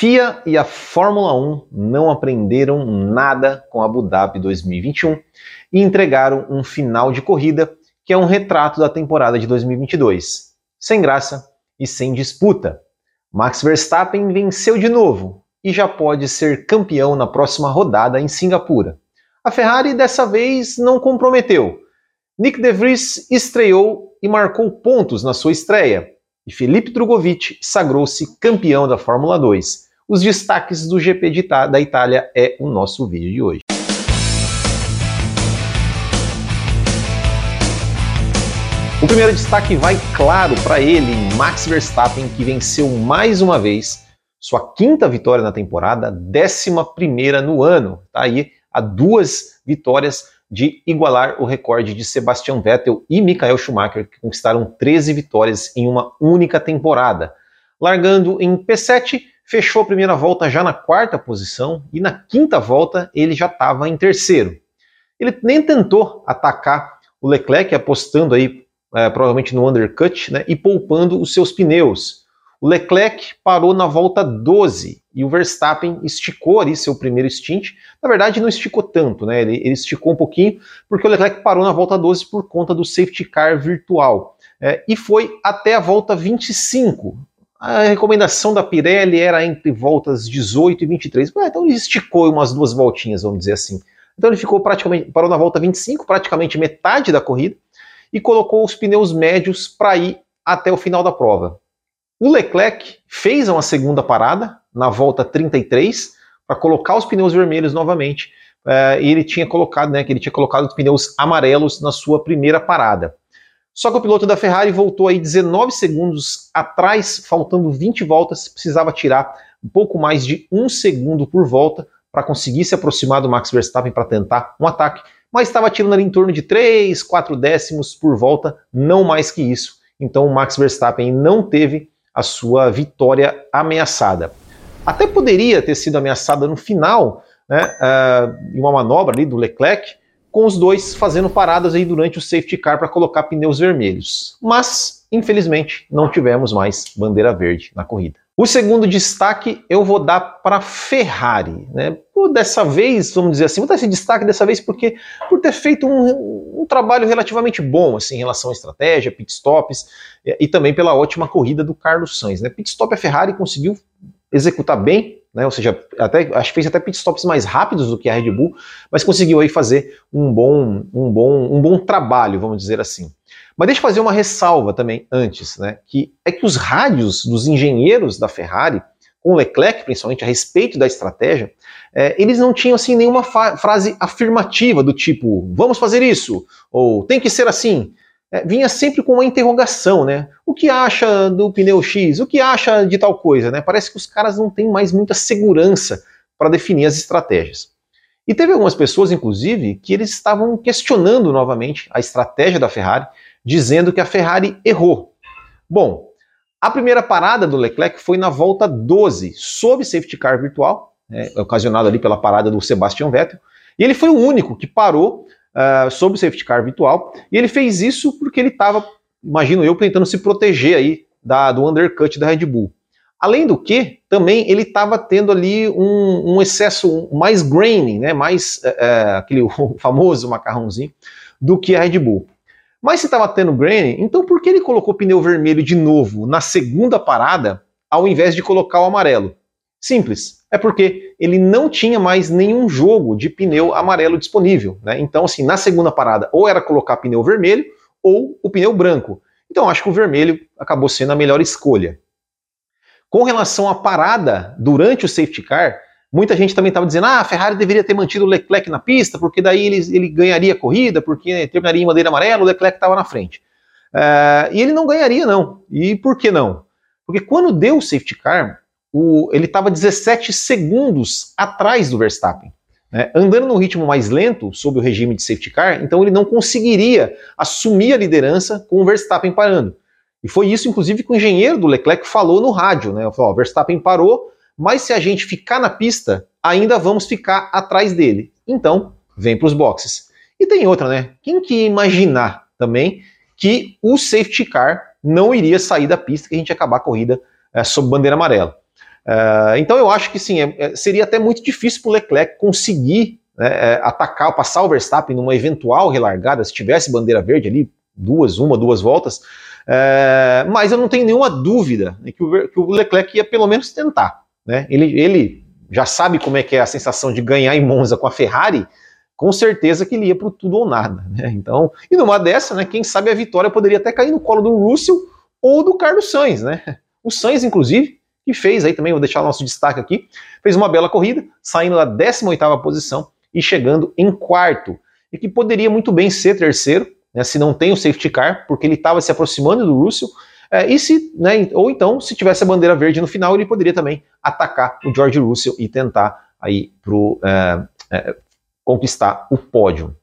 FIA e a Fórmula 1 não aprenderam nada com Abu Dhabi 2021 e entregaram um final de corrida que é um retrato da temporada de 2022, sem graça e sem disputa. Max Verstappen venceu de novo e já pode ser campeão na próxima rodada em Singapura. A Ferrari dessa vez não comprometeu. Nick De Vries estreou e marcou pontos na sua estreia, e Felipe Drogovic sagrou-se campeão da Fórmula 2. Os destaques do GP da Itália é o nosso vídeo de hoje. O primeiro destaque vai, claro, para ele, Max Verstappen, que venceu mais uma vez sua quinta vitória na temporada, décima primeira no ano. Tá aí a duas vitórias de igualar o recorde de Sebastian Vettel e Michael Schumacher, que conquistaram 13 vitórias em uma única temporada. Largando em P7, fechou a primeira volta já na quarta posição e na quinta volta ele já estava em terceiro. Ele nem tentou atacar o Leclerc, apostando aí é, provavelmente no undercut né, e poupando os seus pneus. O Leclerc parou na volta 12 e o Verstappen esticou ali seu primeiro stint. Na verdade, não esticou tanto, né? Ele, ele esticou um pouquinho porque o Leclerc parou na volta 12 por conta do safety car virtual. É, e foi até a volta 25. A recomendação da Pirelli era entre voltas 18 e 23. Ah, então ele esticou umas duas voltinhas, vamos dizer assim. Então ele ficou praticamente, parou na volta 25, praticamente metade da corrida, e colocou os pneus médios para ir até o final da prova. O Leclerc fez uma segunda parada na volta 33 para colocar os pneus vermelhos novamente. É, e ele tinha colocado, né, que ele tinha colocado os pneus amarelos na sua primeira parada. Só que o piloto da Ferrari voltou aí 19 segundos atrás, faltando 20 voltas, precisava tirar um pouco mais de um segundo por volta para conseguir se aproximar do Max Verstappen para tentar um ataque, mas estava tirando ali em torno de 3, 4 décimos por volta, não mais que isso. Então o Max Verstappen não teve a sua vitória ameaçada. Até poderia ter sido ameaçada no final, né, uh, em uma manobra ali do Leclerc, com os dois fazendo paradas aí durante o safety car para colocar pneus vermelhos. Mas, infelizmente, não tivemos mais bandeira verde na corrida. O segundo destaque eu vou dar para Ferrari. Né? Por dessa vez, vamos dizer assim, vou dar esse destaque dessa vez porque por ter feito um, um trabalho relativamente bom assim, em relação à estratégia, pitstops e, e também pela ótima corrida do Carlos Sainz. Né? Pitstop a Ferrari conseguiu executar bem, né? ou seja, até, acho que fez até pitstops mais rápidos do que a Red Bull, mas conseguiu aí fazer um bom, um bom, um bom trabalho, vamos dizer assim. Mas deixa eu fazer uma ressalva também antes, né? Que é que os rádios dos engenheiros da Ferrari, com Leclerc principalmente, a respeito da estratégia, é, eles não tinham assim nenhuma frase afirmativa do tipo vamos fazer isso ou tem que ser assim. É, vinha sempre com uma interrogação, né? O que acha do pneu X? O que acha de tal coisa, né? Parece que os caras não têm mais muita segurança para definir as estratégias. E teve algumas pessoas, inclusive, que eles estavam questionando novamente a estratégia da Ferrari, dizendo que a Ferrari errou. Bom, a primeira parada do Leclerc foi na volta 12, sob safety car virtual, né, ocasionado ali pela parada do Sebastian Vettel, e ele foi o único que parou uh, sob safety car virtual, e ele fez isso porque ele estava, imagino eu, tentando se proteger aí da, do undercut da Red Bull. Além do que, também ele estava tendo ali um, um, excesso mais grainy, né, mais uh, aquele famoso macarrãozinho, do que a Red Bull. Mas se estava tendo grain, então por que ele colocou pneu vermelho de novo na segunda parada, ao invés de colocar o amarelo? Simples, é porque ele não tinha mais nenhum jogo de pneu amarelo disponível. Né? Então, assim, na segunda parada, ou era colocar pneu vermelho ou o pneu branco. Então, acho que o vermelho acabou sendo a melhor escolha. Com relação à parada durante o safety car, Muita gente também estava dizendo, ah, a Ferrari deveria ter mantido o Leclerc na pista, porque daí ele, ele ganharia a corrida, porque terminaria em bandeira amarela, o Leclerc estava na frente. Uh, e ele não ganharia, não. E por que não? Porque quando deu o safety car, o, ele estava 17 segundos atrás do Verstappen. Né? Andando num ritmo mais lento, sob o regime de safety car, então ele não conseguiria assumir a liderança com o Verstappen parando. E foi isso, inclusive, que o engenheiro do Leclerc falou no rádio. Né? Falou, ó, Verstappen parou, mas se a gente ficar na pista, ainda vamos ficar atrás dele. Então, vem para os boxes. E tem outra, né? Quem que imaginar também que o safety car não iria sair da pista, que a gente ia acabar a corrida é, sob bandeira amarela. Uh, então eu acho que sim, é, é seria até muito difícil para o Leclerc conseguir né, é, atacar, passar o Verstappen numa eventual relargada, se tivesse bandeira verde ali, duas, uma, duas voltas. É, mas eu não tenho nenhuma dúvida que o, que o, Leclerc ia pelo menos tentar. Né? Ele, ele já sabe como é que é a sensação de ganhar em Monza com a Ferrari, com certeza que ele ia para tudo ou nada. Né? Então, e numa dessa, né, quem sabe a vitória poderia até cair no colo do Russell ou do Carlos Sainz. Né? O Sainz, inclusive, que fez aí também, vou deixar o nosso destaque aqui, fez uma bela corrida, saindo da 18ª posição e chegando em quarto, e que poderia muito bem ser terceiro, né, se não tem o safety car, porque ele estava se aproximando do Russell, é, e se, né, ou então, se tivesse a bandeira verde no final, ele poderia também atacar o George Russell e tentar aí pro, é, é, conquistar o pódio.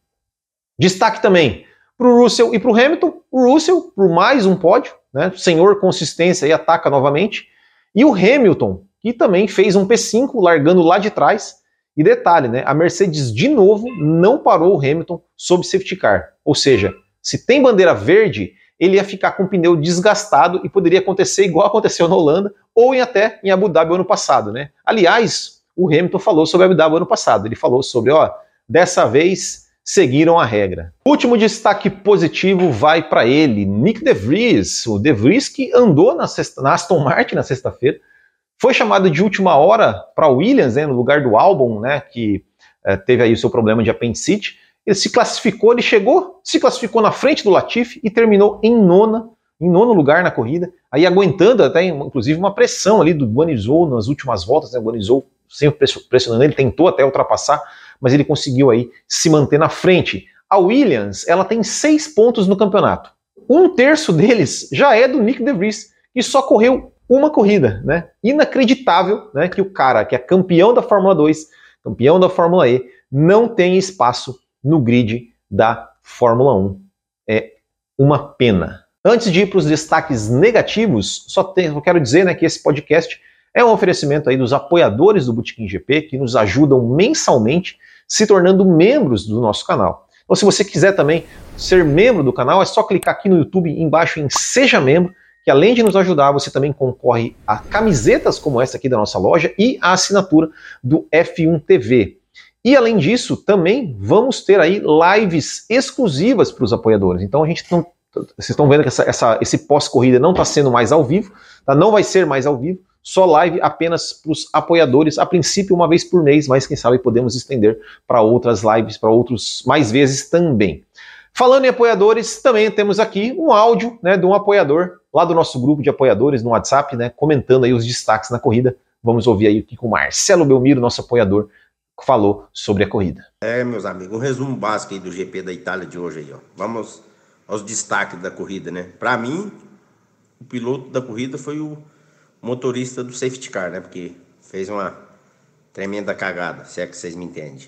Destaque também para o Russell e para o Hamilton. O Russell por mais um pódio, né, senhor consistência e ataca novamente. E o Hamilton, que também fez um P5 largando lá de trás. E detalhe, né, a Mercedes de novo não parou o Hamilton sob safety car. Ou seja, se tem bandeira verde, ele ia ficar com o pneu desgastado e poderia acontecer igual aconteceu na Holanda ou em até em Abu Dhabi ano passado, né? Aliás, o Hamilton falou sobre Abu Dhabi ano passado. Ele falou sobre, ó, dessa vez seguiram a regra. Último destaque positivo vai para ele, Nick DeVries. O DeVries que andou na, sexta, na Aston Martin na sexta-feira, foi chamado de última hora para Williams, né, no lugar do álbum, né, que é, teve aí o seu problema de apendicite. Ele se classificou, ele chegou, se classificou na frente do Latifi e terminou em nona, em nono lugar na corrida, aí aguentando até inclusive uma pressão ali do Guanizou nas últimas voltas, né, o Guanizou sempre pressionando ele, tentou até ultrapassar, mas ele conseguiu aí se manter na frente. A Williams, ela tem seis pontos no campeonato. Um terço deles já é do Nick DeVries, que só correu uma corrida, né? Inacreditável, né, que o cara que é campeão da Fórmula 2, campeão da Fórmula E, não tem espaço no grid da Fórmula 1. É uma pena. Antes de ir para os destaques negativos, só, tem, quero dizer né, que esse podcast é um oferecimento aí dos apoiadores do Botequim GP que nos ajudam mensalmente se tornando membros do nosso canal. Então, se você quiser também ser membro do canal, é só clicar aqui no YouTube embaixo em Seja Membro que além de nos ajudar, você também concorre a camisetas como essa aqui da nossa loja e a assinatura do F1 TV. E além disso, também vamos ter aí lives exclusivas para os apoiadores. Então a gente não, vocês estão vendo que essa, essa, esse pós-corrida não está sendo mais ao vivo, tá? não vai ser mais ao vivo, só live apenas para os apoiadores, a princípio uma vez por mês, mas quem sabe podemos estender para outras lives, para outros mais vezes também. Falando em apoiadores, também temos aqui um áudio né, de um apoiador lá do nosso grupo de apoiadores no WhatsApp, né, comentando aí os destaques na corrida. Vamos ouvir aí o que o Marcelo Belmiro, nosso apoiador, falou sobre a corrida. É, meus amigos, um resumo básico aí do GP da Itália de hoje aí, ó. Vamos aos destaques da corrida, né? Para mim, o piloto da corrida foi o motorista do safety car, né? Porque fez uma tremenda cagada, se é que vocês me entendem.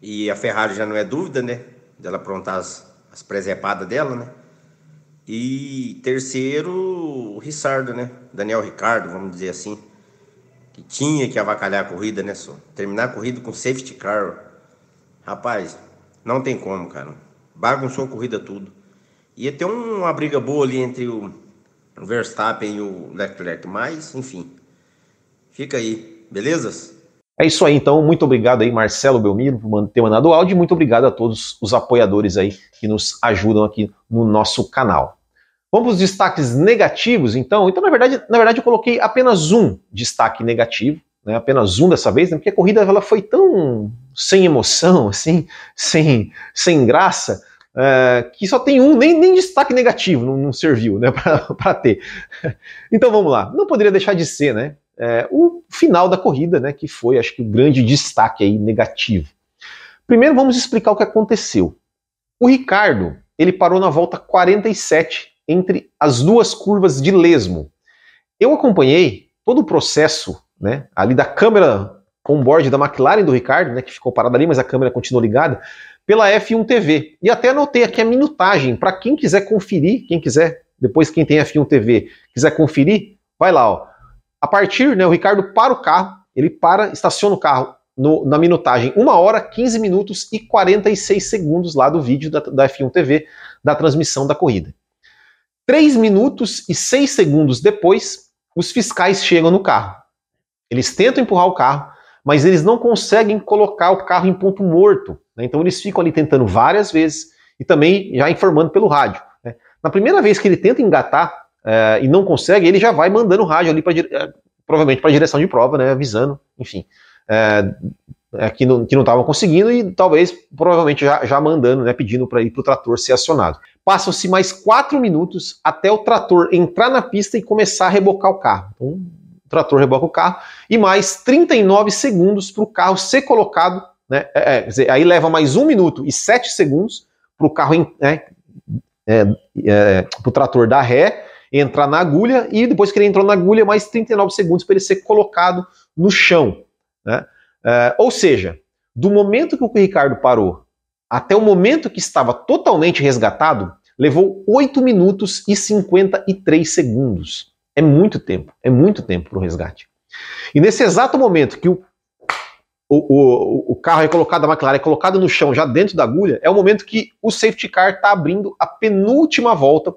E a Ferrari já não é dúvida, né? dela aprontar as, as presepadas dela, né? E terceiro, o Rissardo, né? Daniel Ricardo, vamos dizer assim. Que tinha que avacalhar a corrida, né, só? Terminar a corrida com safety car. Rapaz, não tem como, cara. Bagunçou a corrida tudo. Ia ter uma briga boa ali entre o Verstappen e o Leclerc, mas, enfim. Fica aí, belezas? É isso aí, então. Muito obrigado aí, Marcelo Belmiro, por ter mandado o áudio. Muito obrigado a todos os apoiadores aí que nos ajudam aqui no nosso canal. Vamos para os destaques negativos, então. Então, na verdade, na verdade, eu coloquei apenas um destaque negativo, né? apenas um dessa vez, né? porque a corrida ela foi tão sem emoção, assim, sem, sem graça, é, que só tem um, nem, nem destaque negativo não, não serviu né? para ter. Então vamos lá. Não poderia deixar de ser, né? é, o final da corrida, né, que foi, acho que, o grande destaque aí negativo. Primeiro, vamos explicar o que aconteceu. O Ricardo, ele parou na volta 47 entre as duas curvas de lesmo. Eu acompanhei todo o processo, né, ali da câmera on-board da McLaren do Ricardo, né, que ficou parada ali, mas a câmera continuou ligada, pela F1 TV. E até anotei aqui a minutagem, para quem quiser conferir, quem quiser, depois quem tem F1 TV, quiser conferir, vai lá, ó. A partir, né, o Ricardo para o carro, ele para, estaciona o carro no, na minutagem 1 hora, 15 minutos e 46 segundos lá do vídeo da, da F1 TV, da transmissão da corrida. 3 minutos e 6 segundos depois, os fiscais chegam no carro. Eles tentam empurrar o carro, mas eles não conseguem colocar o carro em ponto morto. Né? Então eles ficam ali tentando várias vezes e também já informando pelo rádio. Né? Na primeira vez que ele tenta engatar é, e não consegue, ele já vai mandando o rádio ali é, provavelmente para a direção de prova, né, avisando, enfim, é, que não estavam conseguindo e talvez, provavelmente, já, já mandando, né, pedindo para ir para o trator ser acionado. Passam-se mais quatro minutos até o trator entrar na pista e começar a rebocar o carro. Então, o trator reboca o carro e mais 39 segundos para o carro ser colocado, né, é, é dizer, aí leva mais um minuto e sete segundos para o carro, né, é, é, para o trator dar ré, entrar na agulha e depois que ele entrou na agulha, mais 39 segundos para ele ser colocado no chão. Né? Uh, ou seja, do momento que o Ricardo parou até o momento que estava totalmente resgatado, levou 8 minutos e 53 segundos. É muito tempo, é muito tempo para o resgate. E nesse exato momento que o, o, o, o, carro é colocado, a McLaren é colocado no chão, já dentro da agulha, é o momento que o safety car está abrindo a penúltima volta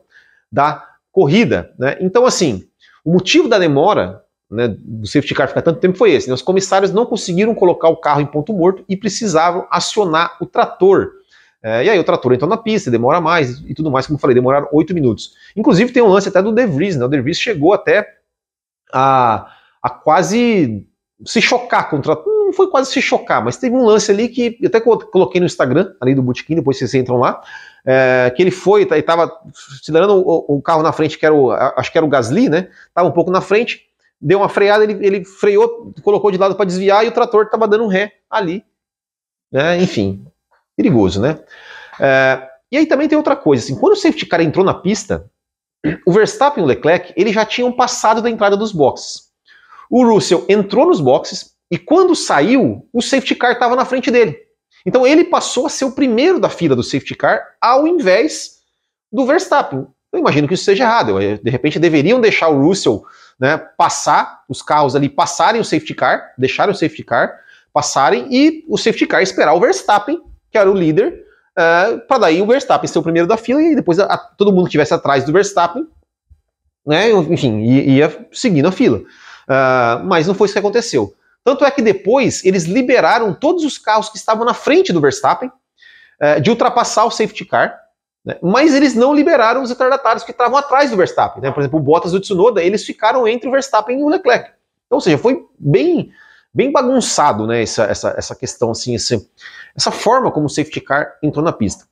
da corrida. Né? Então, assim, o motivo da demora né, do safety car ficar tanto tempo foi esse. Né? Os comissários não conseguiram colocar o carro em ponto morto e precisavam acionar o trator. É, e aí o trator entrou na pista, demora mais e tudo mais, como eu falei, demoraram oito minutos. Inclusive tem um lance até do De Vries, né? O De Vries chegou até a, a quase se chocar trator. Não foi quase se chocar, mas teve um lance ali que eu até coloquei no Instagram, ali do Botequim, depois vocês entram lá, é, que ele foi, estava acelerando o, o, carro na frente, que era o, acho que era o Gasly, né? Tava um pouco na frente, deu uma freada, ele, ele freou, colocou de lado para desviar e o trator estava dando um ré ali. Né? Enfim, perigoso, né? É, e aí também tem outra coisa, assim, quando o safety car entrou na pista, o Verstappen e o Leclerc eles já tinham passado da entrada dos boxes. O Russell entrou nos boxes e quando saiu, o safety car estava na frente dele. Então ele passou a ser o primeiro da fila do safety car ao invés do Verstappen. Eu imagino que isso seja errado. De repente deveriam deixar o Russell né, passar, os carros ali passarem o safety car, deixarem o safety car, passarem e o safety car esperar o Verstappen, que era o líder, uh, é, para daí o Verstappen ser o primeiro da fila e depois a, a, todo mundo que estivesse atrás do Verstappen, né, enfim, ia, seguindo a fila. Uh, mas não foi isso que aconteceu. Tanto é que depois eles liberaram todos os carros que estavam na frente do Verstappen uh, de ultrapassar o safety car né? Mas eles não liberaram os retardatários que estavam atrás do Verstappen. Né? Por exemplo, o Bottas e o Tsunoda, eles ficaram entre o Verstappen e o Leclerc. Então, ou seja, foi bem, bem bagunçado né, essa, essa, essa questão, assim, esse, essa forma como o safety car entrou na pista.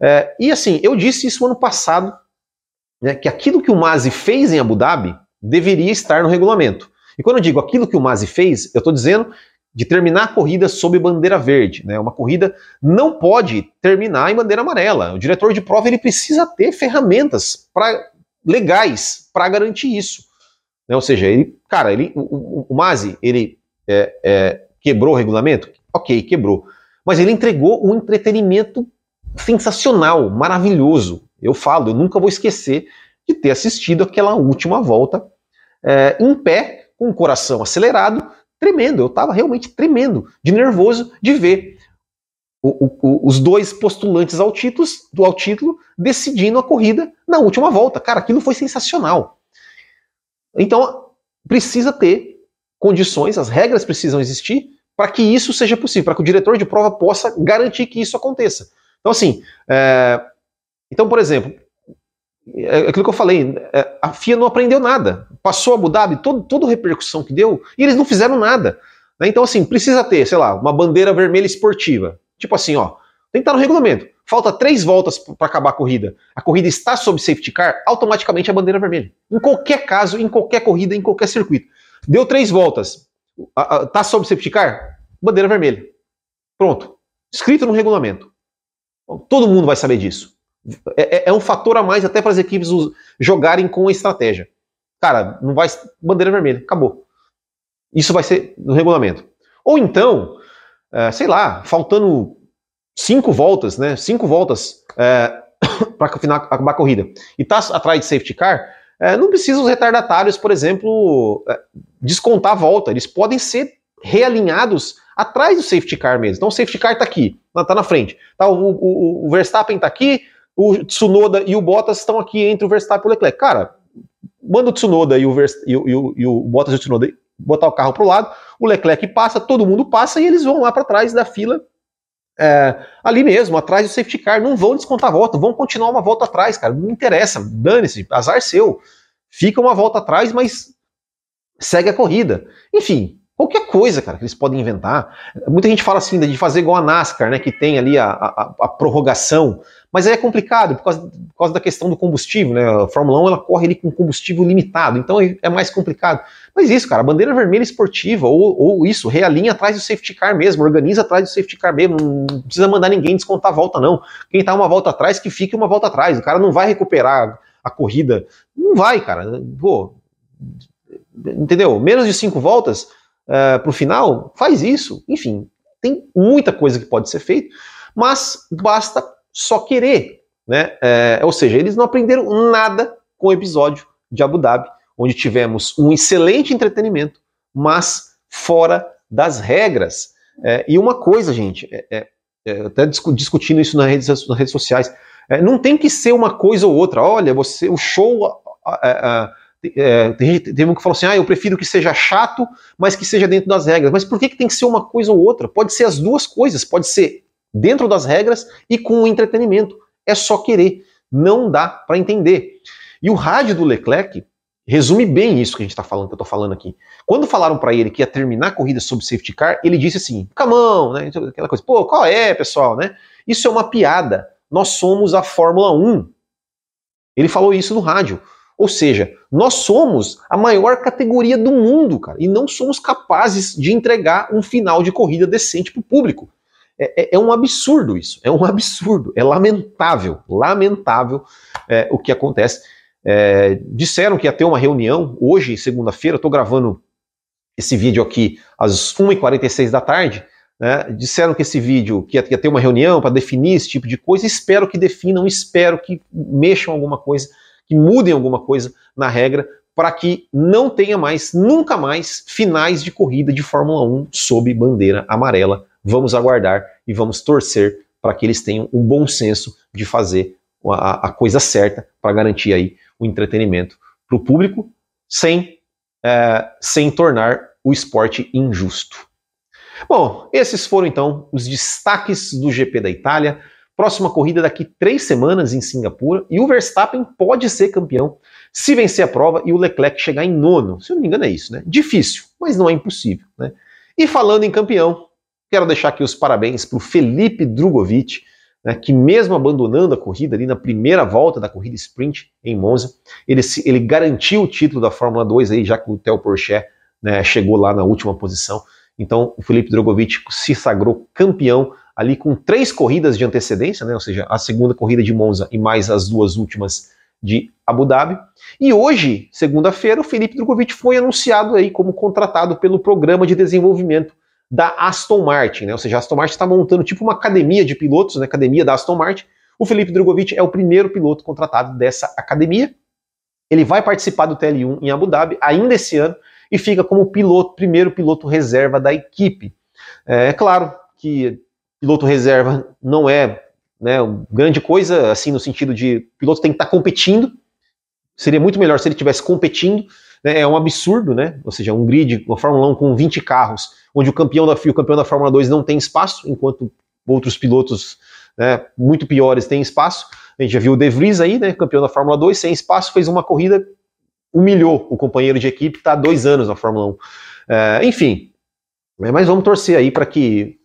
É, e assim, eu disse isso ano passado, né, que aquilo que o Masi fez em Abu Dhabi deveria estar no regulamento. E quando eu digo aquilo que o Masi fez, eu estou dizendo de terminar a corrida sob bandeira verde. Né? Uma corrida não pode terminar em bandeira amarela. O diretor de prova ele precisa ter ferramentas pra, legais para garantir isso. Né? Ou seja, ele, cara, ele, o, o, o Masi, ele é, é, quebrou o regulamento? Ok, quebrou. Mas ele entregou um entretenimento sensacional, maravilhoso. Eu falo, eu nunca vou esquecer de ter assistido aquela última volta é, em pé, com o coração acelerado, tremendo. Eu estava realmente tremendo, de nervoso de ver o, o, os dois postulantes ao título, ao título decidindo a corrida na última volta. Cara, aquilo foi sensacional. Então, precisa ter condições, as regras precisam existir para que isso seja possível, para que o diretor de prova possa garantir que isso aconteça. Então, assim, é... então, por exemplo, é aquilo que eu falei, é, a FIA não aprendeu nada. Passou Abu Dhabi, todo, toda a repercussão que deu, e eles não fizeram nada. Né? Então, assim, precisa ter, sei lá, uma bandeira vermelha esportiva. Tipo assim, ó, tem que estar no regulamento. Falta três voltas para acabar a corrida. A corrida está sob safety car, automaticamente a bandeira vermelha. Em qualquer caso, em qualquer corrida, em qualquer circuito. Deu três voltas, está sob safety car, bandeira vermelha. Pronto. Escrito no regulamento. Todo mundo vai saber disso. É, é, é um fator a mais até para as equipes jogarem com a estratégia. Cara, não vai. Bandeira vermelha, acabou. Isso vai ser no regulamento. Ou então, é, sei lá, faltando cinco voltas, né? Cinco voltas é, para acabar a corrida. E tá atrás de safety car, é, não precisa os retardatários, por exemplo, é, descontar a volta. Eles podem ser realinhados atrás do safety car mesmo. Então o safety car está aqui, está na frente. Tá, o, o, o Verstappen está aqui, o Tsunoda e o Bottas estão aqui entre o Verstappen e o Leclerc. Cara, manda o Tsunoda e o, Vers, e, o, e, o, e o Bottas e o Tsunoda botar o carro para o lado, o Leclerc passa, todo mundo passa e eles vão lá para trás da fila é, ali mesmo, atrás do safety car, não vão descontar a volta, vão continuar uma volta atrás, cara, não interessa, dane-se, azar seu, fica uma volta atrás, mas segue a corrida. Enfim, qualquer coisa, cara, que eles podem inventar. Muita gente fala assim de fazer igual a NASCAR, né, que tem ali a, a, a prorrogação, mas aí é complicado por causa, por causa, da questão do combustível, né? A Fórmula 1 ela corre ali com combustível limitado, então é, mais complicado. Mas isso, cara, bandeira vermelha esportiva, ou, ou isso, realinha atrás do safety car mesmo, organiza atrás do safety car mesmo, não precisa mandar ninguém descontar a volta, não. Quem tá uma volta atrás, que fique uma volta atrás. O cara não vai recuperar a corrida. Não vai, cara. Pô, entendeu? Menos de cinco voltas uh, pro final, faz isso. Enfim, tem muita coisa que pode ser feita, mas basta só querer, né? É, ou seja, eles não aprenderam nada com o episódio de Abu Dhabi onde tivemos um excelente entretenimento, mas fora das regras. É, e uma coisa, gente, é, é, é até discutindo isso nas redes, nas redes sociais, é, não tem que ser uma coisa ou outra. Olha, você, o show. É, teve um que falou assim: ah, eu prefiro que seja chato, mas que seja dentro das regras. Mas por que, que tem que ser uma coisa ou outra? Pode ser as duas coisas, pode ser dentro das regras e com o entretenimento. É só querer. Não dá para entender. E o rádio do Leclerc resume bem isso que a gente está falando, que eu estou falando aqui. Quando falaram para ele que ia terminar a corrida sob safety car, ele disse assim: camão, né? Aquela coisa, pô, qual é, pessoal, né? Isso é uma piada. Nós somos a Fórmula 1. Ele falou isso no rádio. Ou seja, nós somos a maior categoria do mundo, cara, e não somos capazes de entregar um final de corrida decente para o público. É, é, é, um absurdo isso, é um absurdo, é lamentável, lamentável é, o que acontece. É, disseram que ia ter uma reunião hoje, segunda-feira. Estou gravando esse vídeo aqui às 1h46 da tarde. Né? Disseram que esse vídeo que ia, ia ter uma reunião para definir esse tipo de coisa. Espero que definam, espero que mexam alguma coisa, que mudem alguma coisa na regra para que não tenha mais, nunca mais, finais de corrida de Fórmula 1 sob bandeira amarela. Vamos aguardar e vamos torcer para que eles tenham um bom senso de fazer a, a coisa certa para garantir aí o entretenimento para o público sem, é, sem tornar o esporte injusto. Bom, esses foram então os destaques do GP da Itália. Próxima corrida daqui três semanas em Singapura e o Verstappen pode ser campeão se vencer a prova e o Leclerc chegar em nono. Se eu não me engano, é isso, né? Difícil, mas não é impossível, né? E falando em campeão, quero deixar aqui os parabéns para o Felipe Drogovic, né, que mesmo abandonando a corrida ali na primeira volta da corrida sprint em Monza, ele, ele garantiu o título da Fórmula 2 aí, já que o Theo Porcher né, chegou lá na última posição. Então o Felipe Drogovic se sagrou campeão ali com três corridas de antecedência, né, ou seja, a segunda corrida de Monza e mais as duas últimas de Abu Dhabi. E hoje, segunda-feira, o Felipe Drogovic foi anunciado aí como contratado pelo programa de desenvolvimento da Aston Martin, né? Ou seja, a Aston Martin está montando tipo uma academia de pilotos, né? Academia da Aston Martin. O Felipe Drogovic é o primeiro piloto contratado dessa academia. Ele vai participar do TL1 em Abu Dhabi ainda esse ano e fica como piloto, primeiro piloto reserva da equipe. É, é claro que piloto reserva não é né, grande coisa, assim, no sentido de piloto tem que estar tá competindo. Seria muito melhor se ele estivesse competindo. Né, é um absurdo, né? Ou seja, um grid, uma Fórmula 1 com 20 carros onde o campeão da FIA, o campeão da Fórmula 2 não tem espaço, enquanto outros pilotos né, muito piores têm espaço. A gente já viu o De Vries aí, né, campeão da Fórmula 2, sem espaço, fez uma corrida, humilhou o companheiro de equipe, está há dois anos na Fórmula 1. É, enfim, né, mas vamos torcer aí para que,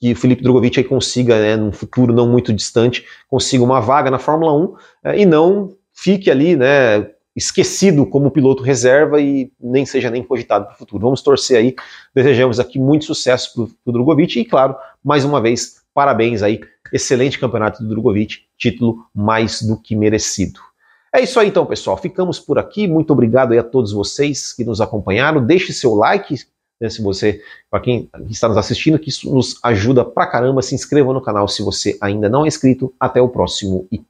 que, o Felipe Drogovic aí consiga, né, num futuro não muito distante, consiga uma vaga na Fórmula 1 é, e não fique ali, né, esquecido como piloto reserva e nem seja nem cogitado para o futuro. Vamos torcer aí, desejamos aqui muito sucesso para o Drogovic e, claro, mais uma vez, parabéns aí, excelente campeonato do Drogovic, título mais do que merecido. É isso aí então, pessoal. Ficamos por aqui. Muito obrigado aí a todos vocês que nos acompanharam. Deixe seu like, né, se você, para quem está nos assistindo, que isso nos ajuda pra caramba. Se inscreva no canal se você ainda não é inscrito. Até o próximo e